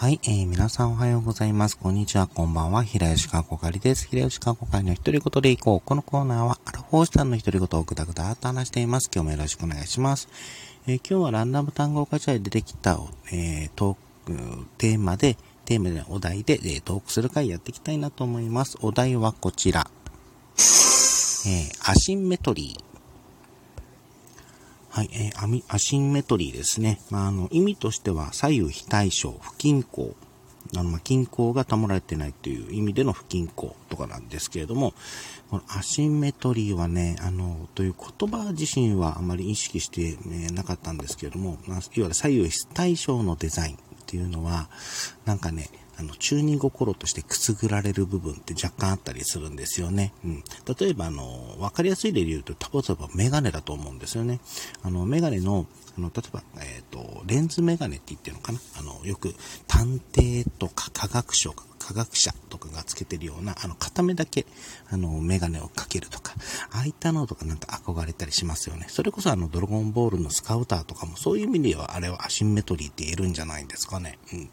はい、えー、皆さんおはようございます。こんにちは、こんばんは。平吉川こかりです。平吉川こかりの一人言でいこう。このコーナーは、アルフォーシタンの一人言をぐだぐだと話しています。今日もよろしくお願いします。えー、今日はランダム単語ガチャで出てきた、えー、トーク、テーマで、テーマでお題で、えー、トークする回やっていきたいなと思います。お題はこちら。えー、アシンメトリー。はい、えー、ア、シンメトリーですね。まあ、あの、意味としては、左右非対称、不均衡。あの、まあ、均衡が保られてないという意味での不均衡とかなんですけれども、このアシンメトリーはね、あの、という言葉自身はあまり意識して、ね、なかったんですけれども、まあ、いわゆる左右非対称のデザインっていうのは、なんかね、あの、中二心としてくすぐられる部分って若干あったりするんですよね。うん。例えば、あの、わかりやすい例で言うと、例えばメガネだと思うんですよね。あの、メガネの、あの、例えば、えっ、ー、と、レンズメガネって言ってるのかな？あの、よく探偵とか科学書科学者とかがつけてるような、あの、片目だけ、あの、メガネをかけるとか、ああいったのとかなんか憧れたりしますよね。それこそあの、ドラゴンボールのスカウターとかも、そういう意味では、あれはアシンメトリーって言えるんじゃないんですかね。うん。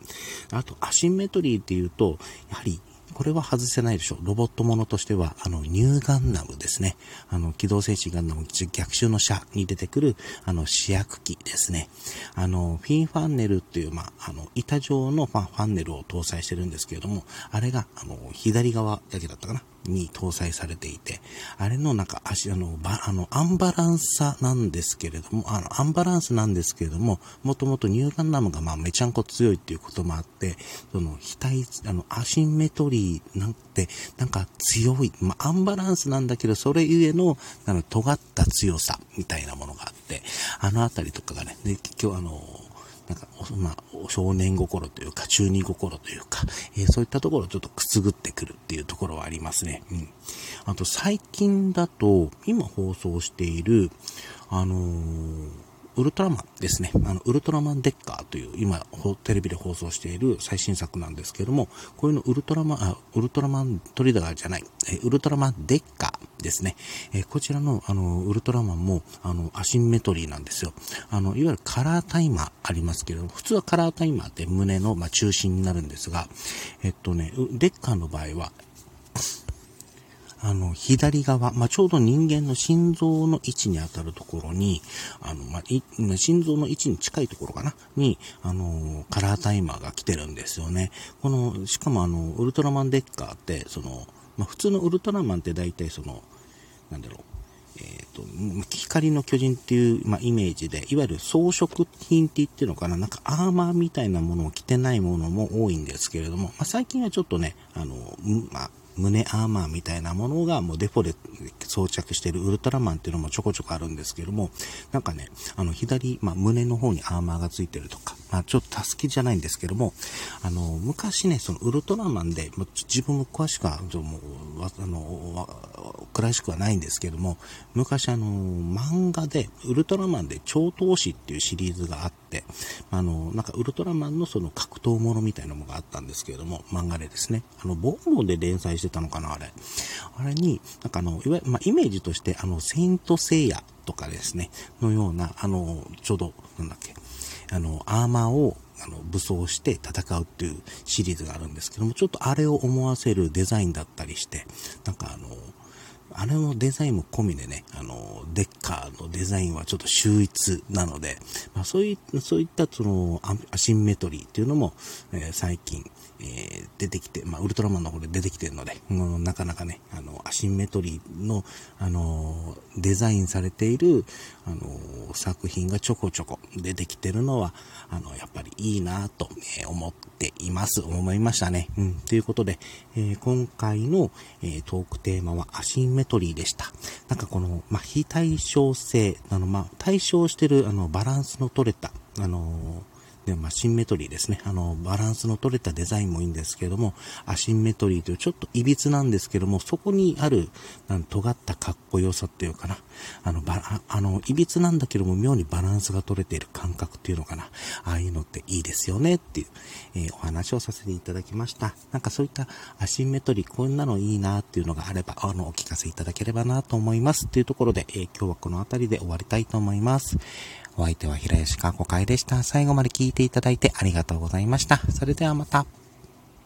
あと、アシンメトリーって言うと、やはり、これは外せないでしょう。ロボットものとしては、あの、ニューガンナムですね。あの、機動戦士ガンダム逆襲の車に出てくる、あの、試薬機ですね。あの、フィンファンネルっていう、まあ、あの、板状のファンネルを搭載してるんですけれども、あれが、あの、左側だけだったかな。に搭載されていて、あれのなんか足、あの、ば、あの、アンバランスなんですけれども、あの、アンバランスなんですけれども、もともとニューガンダムがまあめちゃんこ強いっていうこともあって、その、額、あの、アシンメトリーなんて、なんか強い、まあ、アンバランスなんだけど、それゆえの、あの、尖った強さみたいなものがあって、あのあたりとかがね、で、今日あの、なんか、まあ、少年心というか、中二心というか、えー、そういったところをちょっとくすぐってくるっていうところはありますね。うん。あと、最近だと、今放送している、あのーウルトラマンですね。あの、ウルトラマンデッカーという、今、テレビで放送している最新作なんですけども、こういうのウルトラマン、あ、ウルトラマントリダーじゃない、えウルトラマンデッカーですね。えこちらの、あの、ウルトラマンも、あの、アシンメトリーなんですよ。あの、いわゆるカラータイマーありますけれども、普通はカラータイマーって胸の、まあ、中心になるんですが、えっとね、デッカーの場合は、あの、左側、まあ、ちょうど人間の心臓の位置に当たるところに、あの、まあ、心臓の位置に近いところかな、に、あの、カラータイマーが来てるんですよね。この、しかもあの、ウルトラマンデッカーって、その、まあ、普通のウルトラマンって大体その、なんだろう、えっ、ー、と、光の巨人っていう、まあ、イメージで、いわゆる装飾品って言ってるのかな、なんかアーマーみたいなものを着てないものも多いんですけれども、まあ、最近はちょっとね、あの、まあ、胸アーマーみたいなものがもうデフォで装着してるウルトラマンっていうのもちょこちょこあるんですけども、なんかね、あの左、まあ、胸の方にアーマーがついてるとか、まあ、ちょっとタスキじゃないんですけども、あの、昔ね、そのウルトラマンで、自分も詳しくは、もう、あの、詳しくはないんですけども、昔あの、漫画で、ウルトラマンで超闘士っていうシリーズがあって、あの、なんかウルトラマンのその格闘ものみたいなのがあったんですけれども、漫画でですね、あの、ボンボンで連載してたのかな、あれ。あれに、なんかあの、いわゆる、まあ、イメージとして、あの、セイントセイヤとかですね、のような、あの、ちょうど、なんだっけ、あの、アーマーをあの武装して戦うっていうシリーズがあるんですけども、ちょっとあれを思わせるデザインだったりして、なんかあの、あれのデザインも込みでね、あの、デッカーのデザインはちょっと秀逸なので、まあ、そういそういったそのアシンメトリーっていうのも、えー、最近、えー、出てきて、まあ、ウルトラマンの方で出てきてるので、うん、なかなかね、あの、アシンメトリーの、あの、デザインされている、あの、作品がちょこちょこ出てきてるのは、あの、やっぱりいいなと、えー、思っています。思いましたね。うん。ということで、えー、今回の、えトークテーマはアシンメトリーでした。なんかこの、まあ、非対称性、あの、まあ、対称してる、あの、バランスの取れた、あので、まあ、シンメトリーですね。あの、バランスの取れたデザインもいいんですけども、アシンメトリーというちょっと歪なんですけども、そこにある、なん尖ったかっこよさっていうかな。あの、ば、あの、歪なんだけども、妙にバランスが取れている感覚っていうのかな。ああいうのっていいですよねっていう、えー、お話をさせていただきました。なんかそういったアシンメトリー、こんなのいいなっていうのがあれば、あの、お聞かせいただければなと思います。っていうところで、えー、今日はこの辺りで終わりたいと思います。お相手は平吉かこかえでした。最後まで聞いていただいてありがとうございました。それではまた。